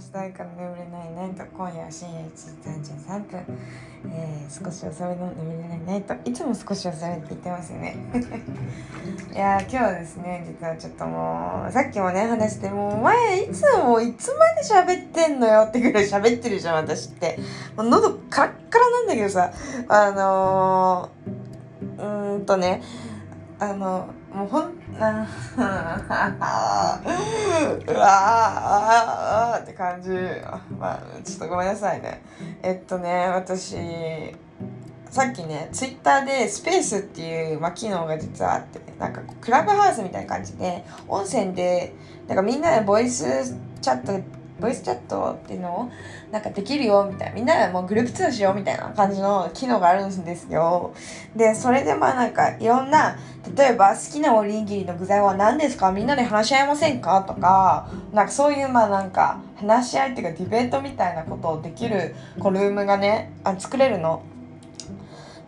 したいから眠れないナイト今夜は深夜1時33分、えー、少し遅めの眠れないナイトいつも少し遅めって言ってますよね。いや今日はですね実はちょっともうさっきもね話してもうお前いつもいつまで喋ってんのよってぐらい喋ってるじゃん私って。もう喉カラッカラなんだけどさあのー、うーんとねあのもうほんあうわーって感じまあちょっとごめん。なさいねえっとね私さっきねツイッターでスペースっていう、まあ、機能が実はあってなん。かクラブハウスみたいな感じで音声でなん。かみん。なでボイスチャットボイスチャットっていうのをなんかできるよみたいなみんなでもうグループ通話しようみたいな感じの機能があるんですよ。でそれでまあなんかいろんな例えば好きなおにぎりの具材は何ですか？みんなで話し合いませんか？とかなんかそういうまあなんか話し合いっていうかディベートみたいなことをできるこうルームがねあ作れるの。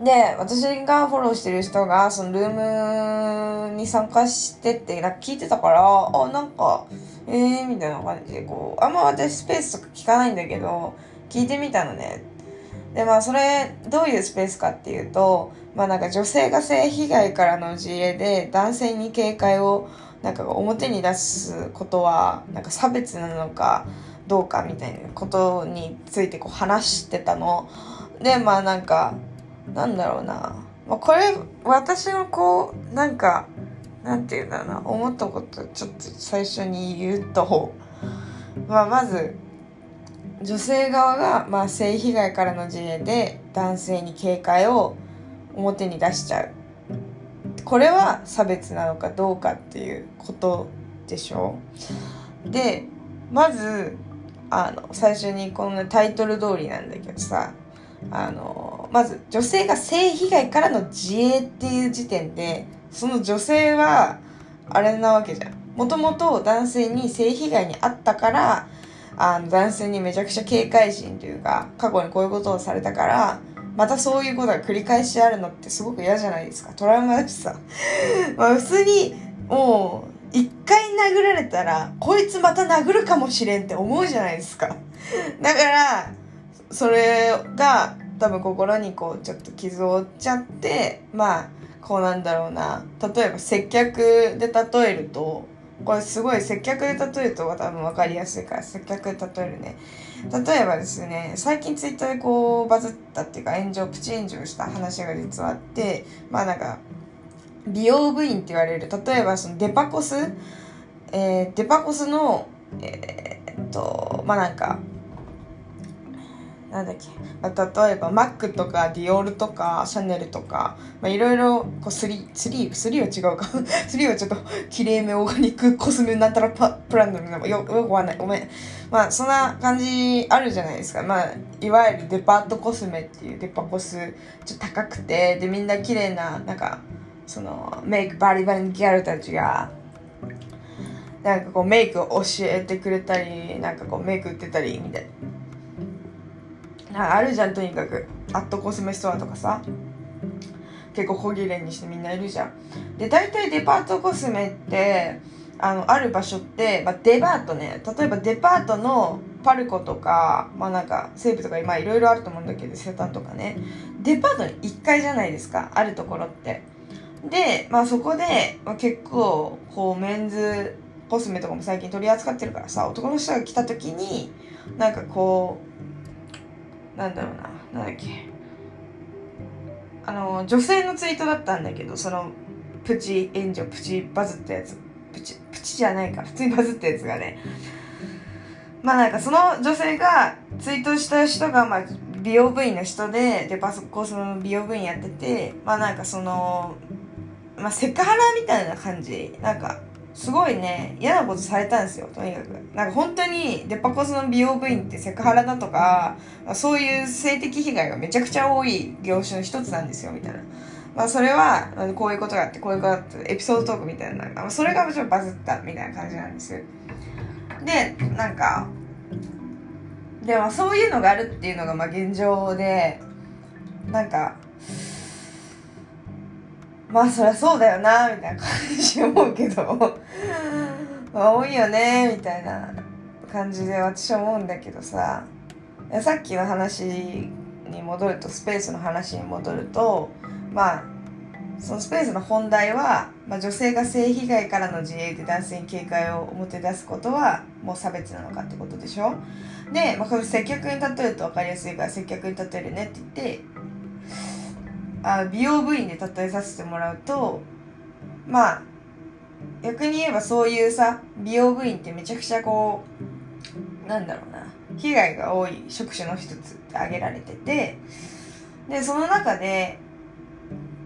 で、私がフォローしてる人が、そのルームに参加してって、なんか聞いてたから、あ、なんか、えー、みたいな感じで、こう、あんま私スペースとか聞かないんだけど、聞いてみたのね。で、まあ、それ、どういうスペースかっていうと、まあなんか女性が性被害からの事例で、男性に警戒を、なんか表に出すことは、なんか差別なのかどうかみたいなことについてこう話してたの。で、まあなんか、なんだろうな、まあ、これ私のこうなんかなんていうんだろうな。思ったことちょっと最初に言うと、まあ、まず女性側が、まあ、性被害からの事例で男性に警戒を表に出しちゃう。これは差別なのかどうかっていうことでしょ。でまずあの最初にこのタイトル通りなんだけどさ。あのまず女性が性被害からの自衛っていう時点でその女性はあれなわけじゃん。もともと男性に性被害に遭ったからあの男性にめちゃくちゃ警戒心というか過去にこういうことをされたからまたそういうことが繰り返しあるのってすごく嫌じゃないですか。トラウマだしさ。まあ普通にもう一回殴られたらこいつまた殴るかもしれんって思うじゃないですか。だからそれが多分心にこうちょっと傷を負っちゃってまあこうなんだろうな。例えば接客で例えるとこれすごい接客で例えると多分分かりやすいから接客で例えるね。例えばですね最近ツイッターでこうバズったっていうか炎上プチ炎上した話が実はあってまあなんか美容部員って言われる例えばそのデパコス、えー、デパコスのえー、っとまあなんかなんだっけ、例えばマックとかディオールとかシャネルとかいろいろスリースリースリは違うか。スリーはちょっときれいめオーガニックコスメなんたらパプランドのよよくわかんない。ごめん。まあそんな感じあるじゃないですか。まあいわゆるデパートコスメっていうデパコスちょっと高くてでみんな綺麗ななんかそのメイクバリバリのギャルたちがなんかこうメイクを教えてくれたりなんかこうメイク売ってたりみたいな。あるじゃんとにかく。アットコスメストアとかさ。結構小切れにしてみんないるじゃん。で大体デパートコスメってあのある場所って、まあ、デパートね。例えばデパートのパルコとかまあなんか西武とか今いろいろあると思うんだけどセタンとかね。デパートの1階じゃないですか。あるところって。でまあそこで、まあ、結構こうメンズコスメとかも最近取り扱ってるからさ男の人が来た時になんかこうなんだろうななんだっけ。あの女性のツイートだったんだけどそのプチ炎上プチバズったやつ。プチプチじゃないか。普通にバズったやつがね。まあなんかその女性がツイートした人がまあ美容部員の人ででパソコンその美容部員やっててまあなんかそのまあセクハラみたいな感じ。なんかすごいね、嫌なことされたんですよ、とにかく。なんか本当に、デパコスの美容部員ってセクハラだとか、そういう性的被害がめちゃくちゃ多い業種の一つなんですよ、みたいな。まあそれは、こういうことがあって、こういうことがあって、エピソードトークみたいな、まあそれがもちろんバズったみたいな感じなんです。で、なんか、でもそういうのがあるっていうのがまあ現状で、なんか、まあそりゃそうだよなみたいな感じ思うけど。まあ多いよねみたいな感じで私は思うんだけどさ。さっきの話に戻るとスペースの話に戻るとまあそのスペースの本題は、まあ、女性が性被害からの自衛で男性に警戒を表出すことはもう差別なのかってことでしょ。で、まあ、これ接客に例えると分かりやすいから接客に例えるねって言ってあ美容部員で例えさせてもらうとまあ逆に言えばそういうさ美容部員ってめちゃくちゃこうなんだろうな被害が多い職種の一つって挙げられててでその中で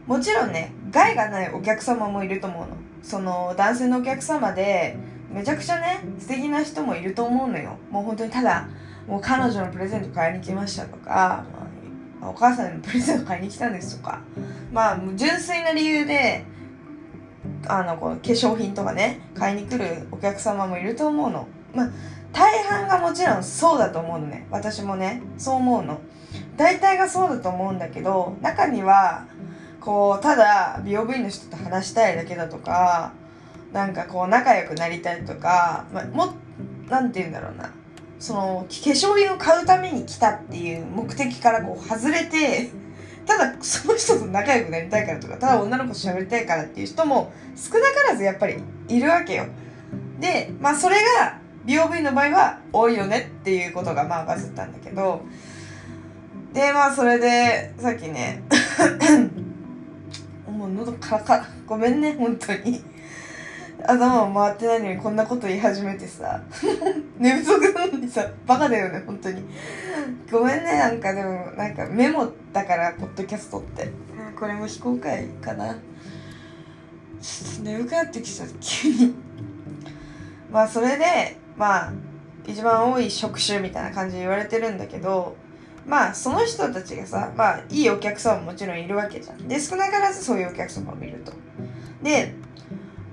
もちろんね害がないお客様もいると思うの。その男性のお客様でめちゃくちゃね素敵な人もいると思うのよ。もう本当にただもう彼女のプレゼント買いに来ましたとか、まあ、お母さんにプレゼント買いに来たんですとか。まあ純粋な理由であのこの化粧品とかね買いに来るお客様もいると思うの。まあ大半がもちろんそうだと思うのね。私もねそう思うの。大体がそうだと思うんだけど中にはこうただ美容部員の人と話したいだけだとかなんかこう仲良くなりたいとか、まあ、もなんて言うんだろうな。その化粧品を買うために来たっていう目的からこう外れてただその人と仲良くなりたいからとかただ女の子と喋りたいからっていう人も少なからずやっぱりいるわけよ。でまあそれが美容部員の場合は多いよねっていうことがまあバズったんだけど。でまあそれでさっきね もう喉カラカラ。ごめんね本当に。頭も回ってないのにこんなこと言い始めてさ。寝不足なのにさバカだよね本当に。ごめんねなんかでもなんかメモだからポッドキャストって。これも非公開かな。ちょっと眠くなってきちゃった急に。まあそれでまあ一番多い職種みたいな感じで言われてるんだけどまあその人たちがさまあいいお客様ももちろんいるわけじゃん。で少なからずそういうお客様もいると。で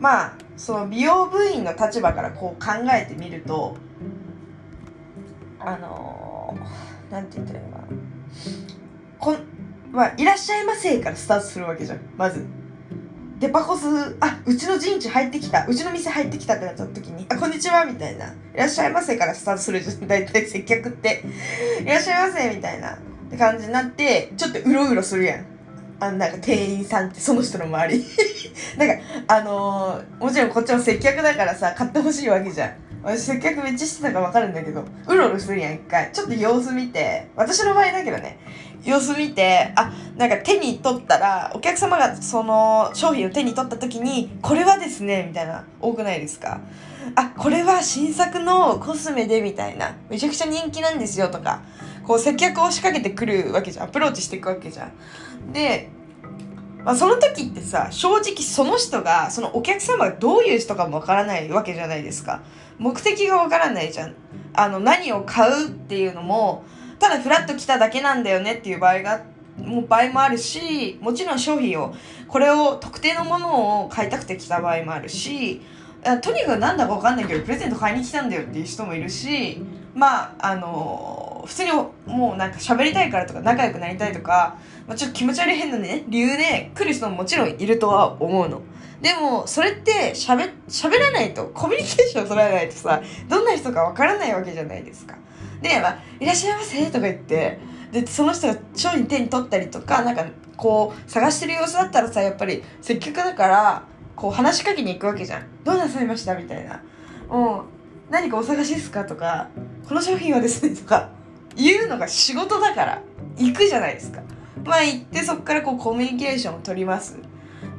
まあその美容部員の立場からこう考えてみるとあのー、なんて言ったらいいのかな。こんまあいらっしゃいませからスタートするわけじゃんまず。デパコスあうちの陣地入ってきたうちの店入ってきたってなった時に「あこんにちは」みたいな「いらっしゃいませ」からスタートするじゃん 大体接客って「いらっしゃいませ」みたいなって感じになってちょっとうろうろするやん。あなんか店員さんってその人の周り。なんかあのー、もちろんこっちも接客だからさ買ってほしいわけじゃん。私接客めっちゃしてたから分かるんだけどうろうろするやん一回。ちょっと様子見て私の場合だけどね。様子見てあなんか手に取ったらお客様がその商品を手に取った時にこれはですねみたいな多くないですか。あこれは新作のコスメでみたいな。めちゃくちゃ人気なんですよとか。こう接客を仕掛けてくるわけじゃん。アプローチしていくわけじゃん。でまあ、その時ってさ正直その人がそのお客様がどういう人かもわからないわけじゃないですか。目的がわからないじゃん。あの何を買うっていうのもただフラッと来ただけなんだよねっていう場合がもう場合もあるしもちろん商品をこれを特定のものを買いたくて来た場合もあるしとにかくなんだか分かんないけどプレゼント買いに来たんだよっていう人もいるしまああの普通にもうなんか喋りたいからとか仲良くなりたいとか、まあ、ちょっと気持ち悪い変なね理由で来る人ももちろんいるとは思うの。でもそれって喋喋らないとコミュニケーション取らないとさどんな人か分からないわけじゃないですか。で、まあ、いらっしゃいませとか言って、で、その人が商品手に取ったりとか、なんか、こう、探してる様子だったらさ、やっぱり、接客だから、こう、話しかけに行くわけじゃん。どうなさいましたみたいな。もう、何かお探しですか？とか、この商品はですね、とか、言うのが仕事だから、行くじゃないですか。まあ、行って、そこからこう、コミュニケーションを取ります。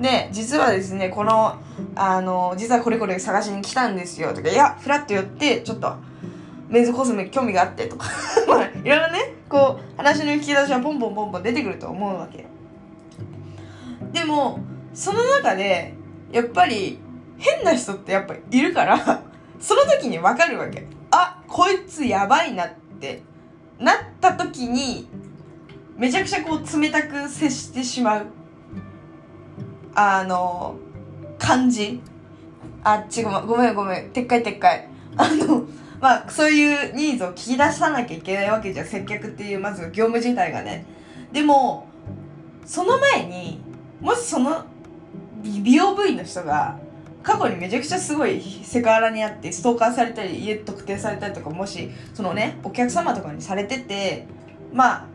で、実はですね、この、あの、実はこれこれ探しに来たんですよ、とか、いや、ふらっと寄って、ちょっと、メンズコスメ興味があってとか まあいろいろねこう話の引き出しはポンポンポンポン出てくると思うわけでもその中でやっぱり変な人ってやっぱいるからその時に分かるわけ。あこいつやばいなって。なった時にめちゃくちゃこう冷たく接してしまう。あの感じ。あ違うごめんごめん。撤回撤回。あのまあ、そういうニーズを聞き出さなきゃいけないわけじゃん。接客っていうまず業務自体がね。でもその前にもしその美容部員の人が過去にめちゃくちゃすごいセクハラにあってストーカーされたり家特定されたりとかもしそのねお客様とかにされててまあ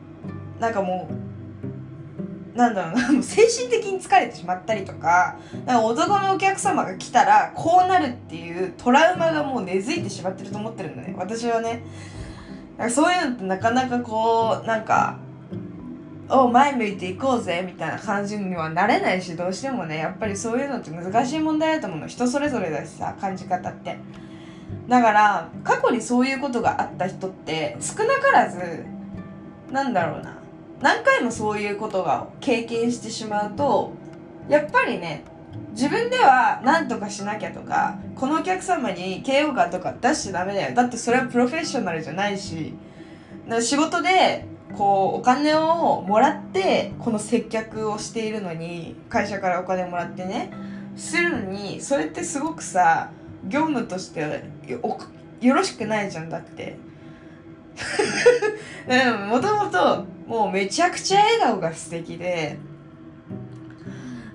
なんかもうなんだろうなもう 精神的に疲れてしまったりとかなんか男のお客様が来たらこうなるっていうトラウマがもう根付いてしまってると思ってるんだね。私はね。なんかそういうのってなかなかこうなんかお前向いていこうぜみたいな感じにはなれないしどうしてもねやっぱりそういうのって難しい問題だと思うの。人それぞれだしさ感じ方って。だから過去にそういうことがあった人って少なからずなんだろうな。何回もそういうことが経験してしまうとやっぱりね自分では何とかしなきゃとかこのお客様に嫌悪感とか出しちゃダメだよ。だってそれはプロフェッショナルじゃないし仕事でこうお金をもらってこの接客をしているのに会社からお金もらってね。するのにそれってすごくさ業務としてよろしくないじゃんだって。もともともうめちゃくちゃ笑顔が素敵で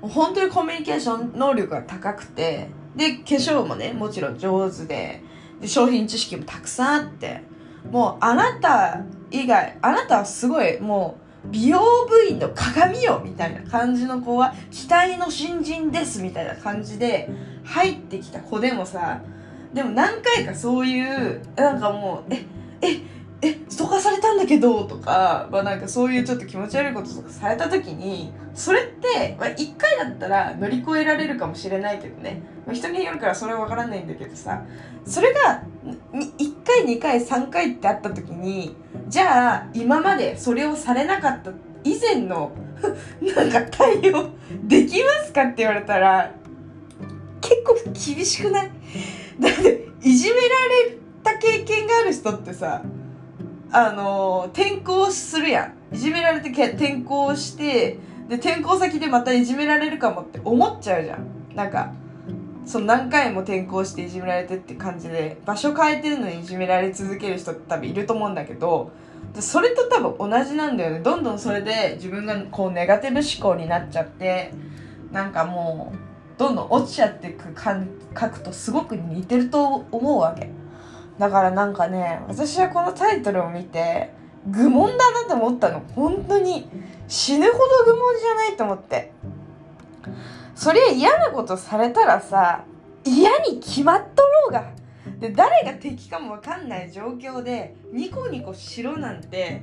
本当にコミュニケーション能力が高くてで化粧もねもちろん上手でで商品知識もたくさんあってもうあなた以外あなたはすごいもう美容部員の鏡よみたいな感じの子は期待の新人ですみたいな感じで入ってきた子でもさでも何回かそういうなんかもうえええストーカーされたんだけどとか、まあ、なんかそういうちょっと気持ち悪いこととかされた時にそれって、まあ、1回だったら乗り越えられるかもしれないけどね、まあ、人によるからそれは分からないんだけどさ。それが1回2回3回ってあった時にじゃあ今までそれをされなかった以前の なんか対応できますかって言われたら結構厳しくない？だっていじめられた経験がある人ってさあの転校するやん。いじめられて転校してで転校先でまたいじめられるかもって思っちゃうじゃん。なんかその何回も転校していじめられてって感じで場所変えてるのにいじめられ続ける人って多分いると思うんだけどそれと多分同じなんだよね。どんどんそれで自分がこうネガティブ思考になっちゃってなんかもうどんどん落ちちゃっていく感覚とすごく似てると思うわけ。だからなんかね私はこのタイトルを見て愚問だなと思ったの。本当に。死ぬほど愚問じゃないと思って。そりゃ嫌なことされたらさ嫌に決まっとろうが。で誰が敵かも分かんない状況でニコニコしろなんて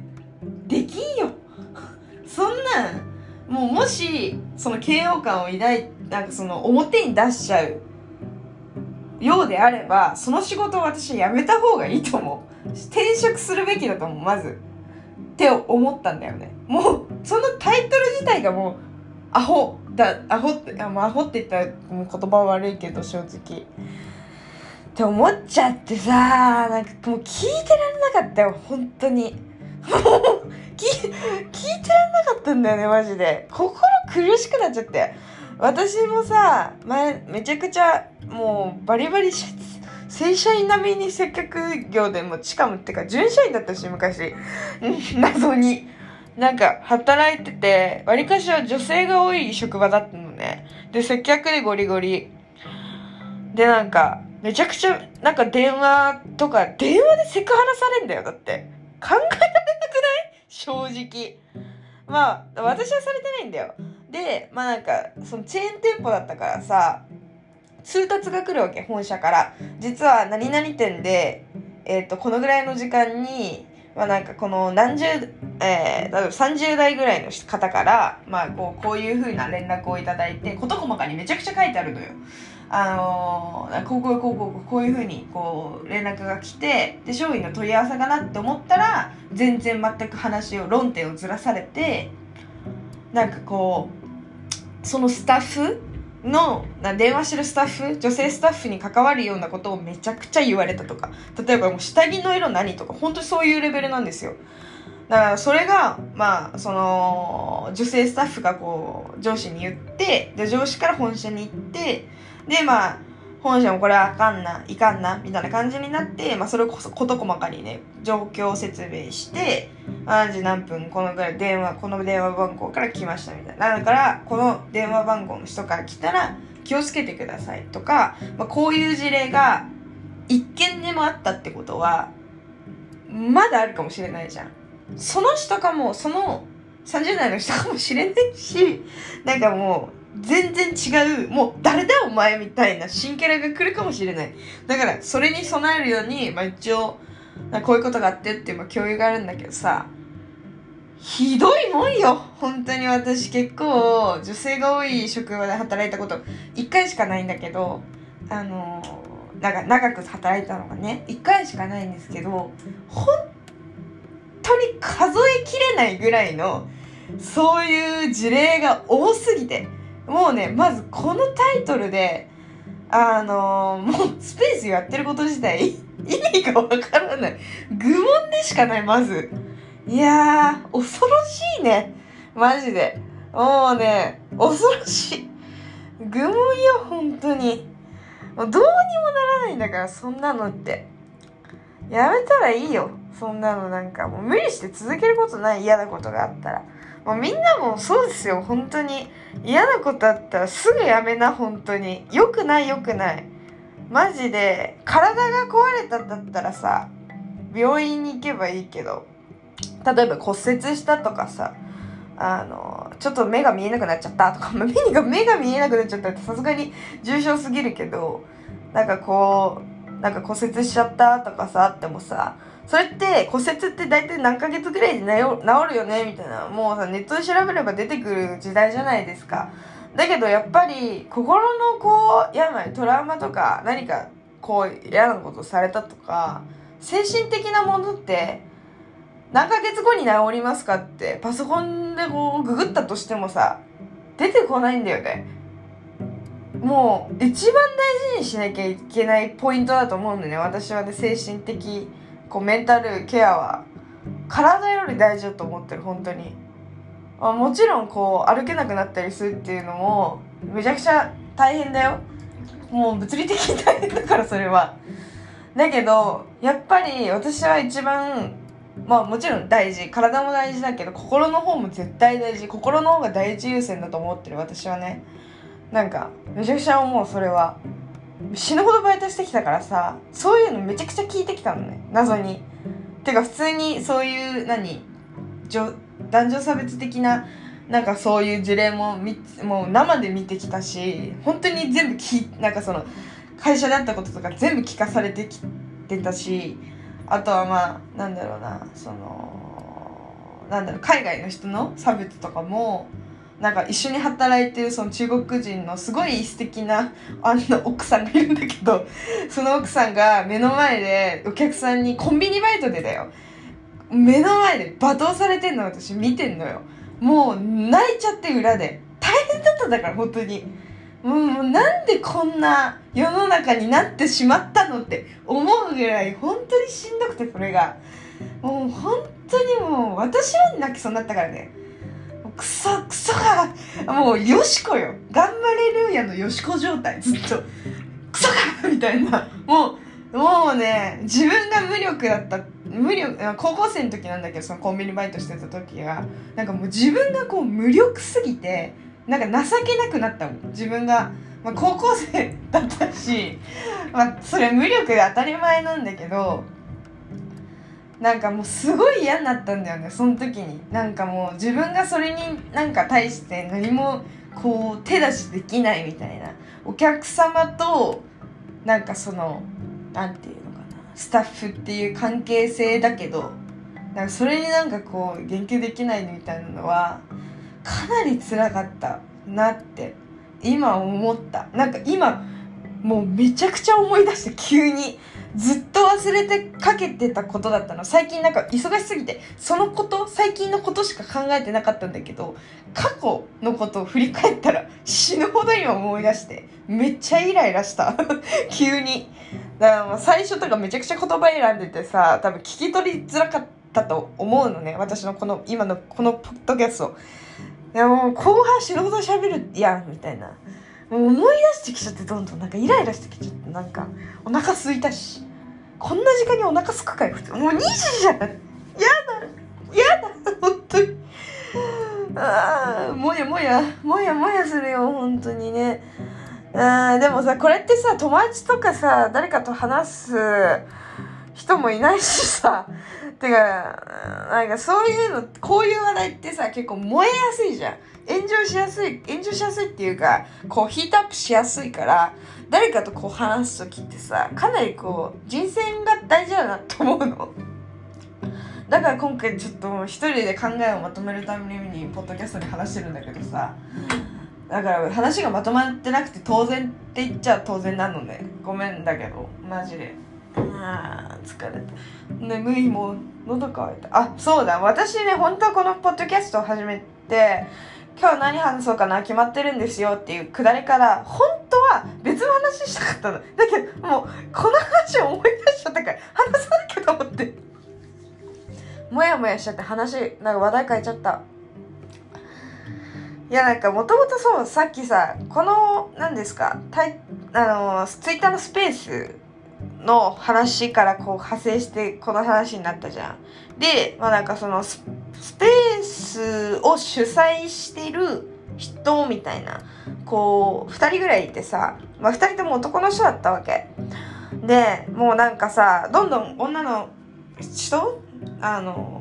できんよ。そんなんもうもしその嫌悪感を抱いなんかその表に出しちゃうようであればその仕事を私は辞めた方がいいと思う。転職するべきだと思うまず。って思ったんだよね。もうそのタイトル自体がもうアホ。だアホってあアホって言ったら言葉悪いけど正直。って思っちゃってさなんかもう聞いてられなかったよ本当に。も う聞聞いてられなかったんだよねマジで。心苦しくなっちゃって。私もさ前めちゃくちゃもうバリバリ正社員並みに接客業でもしかもってか準社員だったし昔。謎に。なんか働いててわりかしは女性が多い職場だったのね。で接客でゴリゴリ。でなんかめちゃくちゃなんか電話とか電話でセクハラされんだよだって。考えられなくない？正直。まあ私はされてないんだよ。でまあなんかそのチェーン店舗だったからさ通達が来るわけ本社から。実は何々店で、えーと、このぐらいの時間に、まあ、なんかこの何十、えー、例えば30代ぐらいの方から、まあ、こうこういうふうな連絡をいただいて事細かにめちゃくちゃ書いてあるのよ。あのー、こうこうこうこうこういうふうにこう連絡が来てで商品の問い合わせかなって思ったら全然全く話を論点をずらされてなんかこうそのスタッフの電話してるスタッフ女性スタッフに関わるようなことをめちゃくちゃ言われたとか。例えばもう下着の色何とか本当にそういうレベルなんですよ。だからそれがまあその女性スタッフがこう上司に言ってで上司から本社に行ってでまあ本社もこれあかんな、いかんな、みたいな感じになって、まあそれこそ事細かにね、状況を説明して、何時何分、このぐらい電話、この電話番号から来ましたみたいな。だから、この電話番号の人から来たら、気をつけてくださいとか、まあ、こういう事例が一件でもあったってことはまだあるかもしれないじゃんその人かもその30代の人かもしれないしなんかもう全然違うもう誰だお前みたいな新キャラが来るかもしれない。だからそれに備えるように、まあ、一応こういうことがあってっていう、共有があるんだけどさひどいもんよ。本当に私結構女性が多い職場で働いたこと1回しかないんだけどあのなんか長く働いたのがね1回しかないんですけど本当に数えきれないぐらいのそういう事例が多すぎて。もうねまずこのタイトルであのもうスペースやってること自体 意味がわからない。愚問でしかないまず。いやー恐ろしいね。マジで。もうね恐ろしい。愚問よ本当に。もうどうにもならないんだからそんなのって。やめたらいいよそんなのなんか。もう無理して続けることない嫌なことがあったら。もうみんなもそうですよ本当に。嫌なことあったらすぐやめな本当に。よくないよくない。マジで体が壊れたんだったらさ病院に行けばいいけど例えば骨折したとかさあのちょっと目が見えなくなっちゃったとか、目が目が見えなくなっちゃったってさすがに重症すぎるけどなんかこうなんか骨折しちゃったとかさあってもさそれって骨折って大体何ヶ月ぐらいで治るよね？みたいな。もうさネットで調べれば出てくる時代じゃないですか。だけどやっぱり心のこう病トラウマとか何かこう嫌なことされたとか精神的なものって何ヶ月後に治りますかってパソコンでこうググったとしてもさ出てこないんだよね。もう一番大事にしなきゃいけないポイントだと思うんだよね。私はね精神的こうメンタルケアは体より大事だと思ってる本当に。あもちろんこう歩けなくなったりするっていうのもめちゃくちゃ大変だよ。もう物理的に大変だからそれは。だけどやっぱり私は一番まあもちろん大事。体も大事だけど心の方も絶対大事。心の方が第一優先だと思ってる私はね。なんかめちゃくちゃ思うそれは。死ぬほどバイトしてきたからさそういうのめちゃくちゃ聞いてきたのね。謎に。てか普通にそういう何男女差別的ななんかそういう事例ももう生で見てきたし本当に全部きなんかその会社であったこととか全部聞かされてきてたしあとはまあなんだろうなそのなんだろう海外の人の差別とかもなんか一緒に働いてるその中国人のすごい素敵なあの奥さんがいるんだけど その奥さんが目の前でお客さんにコンビニバイトでだよ。目の前で罵倒されてんの私見てんのよ。もう泣いちゃって裏で。大変だったんだから本当に。もうなんでこんな世の中になってしまったのって思うぐらい本当にしんどくてそれが。もう本当にもう私は泣きそうになったからね。クソクソがもうよしこよ。頑張れるんやのよしこ状態。ずっと。クソかみたいな。もうもうね自分が無力だった。無力高校生の時なんだけどそのコンビニバイトしてた時がなんかもう自分がこう無力すぎてなんか情けなくなったもん。自分が、まあ、高校生だったし、まあ、それ無力で当たり前なんだけどなんかもうすごい嫌になったんだよねその時に。なんかもう自分がそれになんか対して何もこう手出しできないみたいな。お客様となんかその何て言うのかな。スタッフっていう関係性だけどなんかそれになんかこう言及できないみたいなのはかなり辛かったなって今思った。なんか今もうめちゃくちゃ思い出して急に。ずっと忘れてかけてたことだったの。最近なんか忙しすぎてそのこと最近のことしか考えてなかったんだけど過去のことを振り返ったら死ぬほど今思い出してめっちゃイライラした。急に。だからもう最初とかめちゃくちゃ言葉選んでてさ多分聞き取りづらかったと思うのね。私のこの今のこのポッドキャスト。でも後半死ぬほど喋るやんみたいな。もう思い出してきちゃってどんどん。なんかイライラしてきちゃってなんかお腹空いたし。こんな時間にお腹すくかよ普通。もう2時じゃん。やだ。やだ本当に。ああもやもや。もやもやするよ本当にね。うんでもさこれってさ友達とかさ誰かと話す人もいないしさ。てかなんかそういうのこういう話題ってさ結構燃えやすいじゃん。炎上しやすい炎上しやすいっていうかこうヒートアップしやすいから誰かとこう話す時ってさかなりこう人選が大事だなと思うの。だから今回ちょっと一人で考えをまとめるためにポッドキャストで話してるんだけどさだから話がまとまってなくて当然って言っちゃ当然なのね。ごめんだけどマジで。あー疲れた。眠いもん喉乾いた。あそうだ。私ね本当はこのポッドキャストを始めて今日何話そうかな決まってるんですよっていうくだりから本当は別の話したかったの。だけどもうこの話を思い出しちゃったから話さなきゃと思って。もやもやしちゃって話なんか話題変えちゃった。いやなんかもともとそうさっきさこの何ですかタイあのツイッターのスペースの話からこう派生してこの話になったじゃん。で、まあなんかそのスペースを主催してる人みたいな、こう、2人ぐらいいてさ、まあ2人とも男の人だったわけ。で、もうなんかさ、どんどん女の人？あの、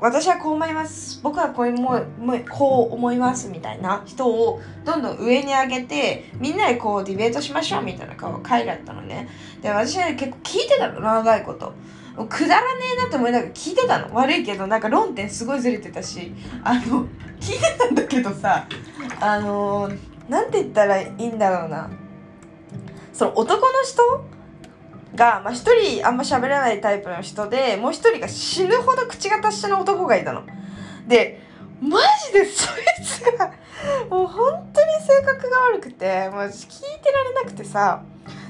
私はこう思います。僕はこう思いこう思いますみたいな人をどんどん上に上げてみんなでこうディベートしましょうみたいな回だったのね。で私は結構聞いてたの長いこと。くだらねえなと思いながら聞いてたの。悪いけどなんか論点すごいずれてたし。あの聞いてたんだけどさあのなんて言ったらいいんだろうな。その男の人が、まあ、一人あんま喋らないタイプの人で、もう一人が死ぬほど口が達者な男がいたの。で、マジでそいつが、もう本当に性格が悪くて、もう聞いてられなくてさ、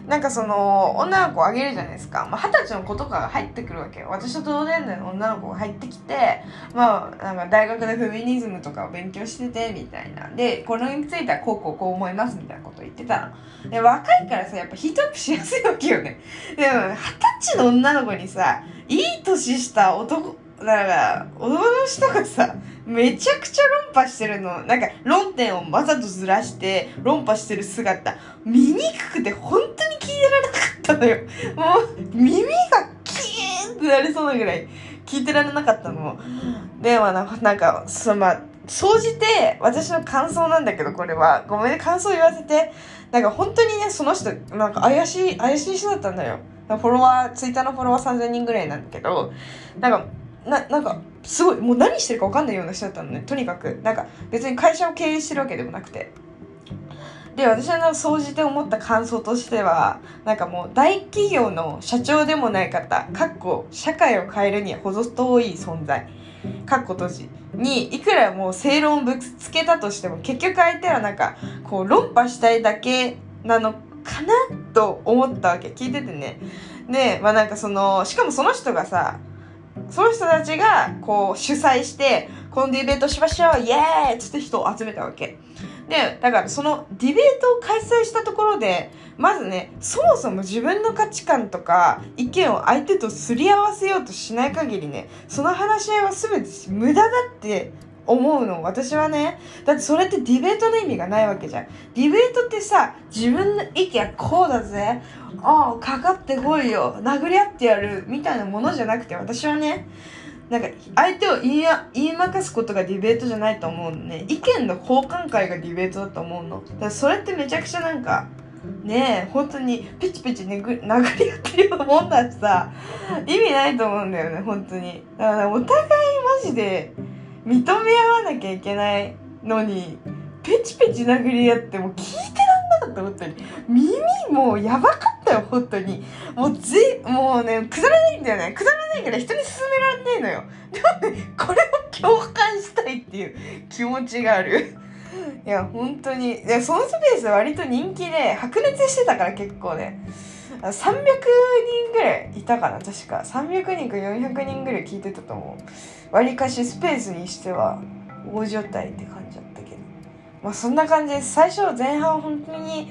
なんかその女の子をあげるじゃないですか。まあ二十、歳の子とかが入ってくるわけよ。私と同年代の女の子が入ってきてまあなんか大学でフェミニズムとかを勉強しててみたいな。でこれについてはこうこうこう思いますみたいなこと言ってたの。で若いからさやっぱヒートアップしやすいわけよね。でも二十歳の女の子にさいい年した男だから男の人がさめちゃくちゃ論破してるの。なんか論点をわざとずらして論破してる姿。見にくくて本当に聞いてられなかったのよ。もう耳がキーンってなりそうなぐらい。聞いてられなかったの。でもなんかそのまあ総じて私の感想なんだけどこれは。ごめんね感想言わせて。なんか本当にねその人なんか怪しい怪しい人だったんだよ。フォロワーツイッターのフォロワー3000人ぐらいなんだけど。なんかななんかすごいもう何してるか分かんないような人だったのねとにかく。なんか別に会社を経営してるわけでもなくて。で私の総じて思った感想としてはなんかもう大企業の社長でもない方かっこ社会を変えるには程遠い存在かっこ閉じにいくらもう正論をぶつけたとしても結局相手はなんかこう論破したいだけなのかなと思ったわけ。聞いててね。でまあなんかそのしかもその人がさその人たちがこう主催してこのディベートしましょうイエーイ!っつって人を集めたわけ。でだからそのディベートを開催したところでまずねそもそも自分の価値観とか意見を相手とすり合わせようとしない限りねその話し合いは全て無駄だって思うの。私はねだってそれってディベートの意味がないわけじゃん。ディベートってさ自分の意見はこうだぜ。ああかかってこいよ。殴り合ってやる。みたいなものじゃなくて私はねなんか相手を言い言いまかすことがディベートじゃないと思うのね。意見の交換会がディベートだと思うの。だからそれってめちゃくちゃなんかねえ本当にピチピチねぐ殴り合ってるようなもんだしさ意味ないと思うんだよね本当に。だからお互いマジで認め合わなきゃいけないのにペチペチ殴り合ってもう聞いてらんなかった本当に。耳もうやばかったよ本当に。もうぜもうねくだらないんだよね。くだらないから人に勧められないのよ。でもねこれを共感したいっていう気持ちがある。いや本当に。いやそのスペース割と人気で白熱してたから結構ね。300人ぐらいいたかな確か。300人か400人ぐらい聞いてたと思う。わりかしスペースにしては大所帯って感じだったけど。まあそんな感じです最初前半本当に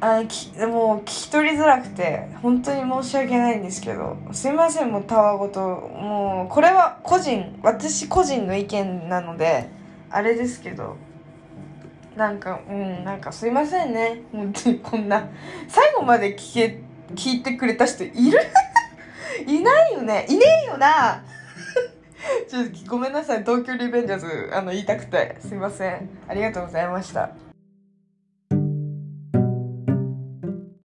あきもう聞き取りづらくて本当に申し訳ないんですけどすいませんもうたわごと。もうこれは個人私個人の意見なのであれですけどなんかうんなんかすいませんね。本当にこんな。最後まで聞け聞いてくれた人いる？いないよね。いねえよな。ちょっとごめんなさい。東京リベンジャーズあの言いたくて。すいません。ありがとうございました。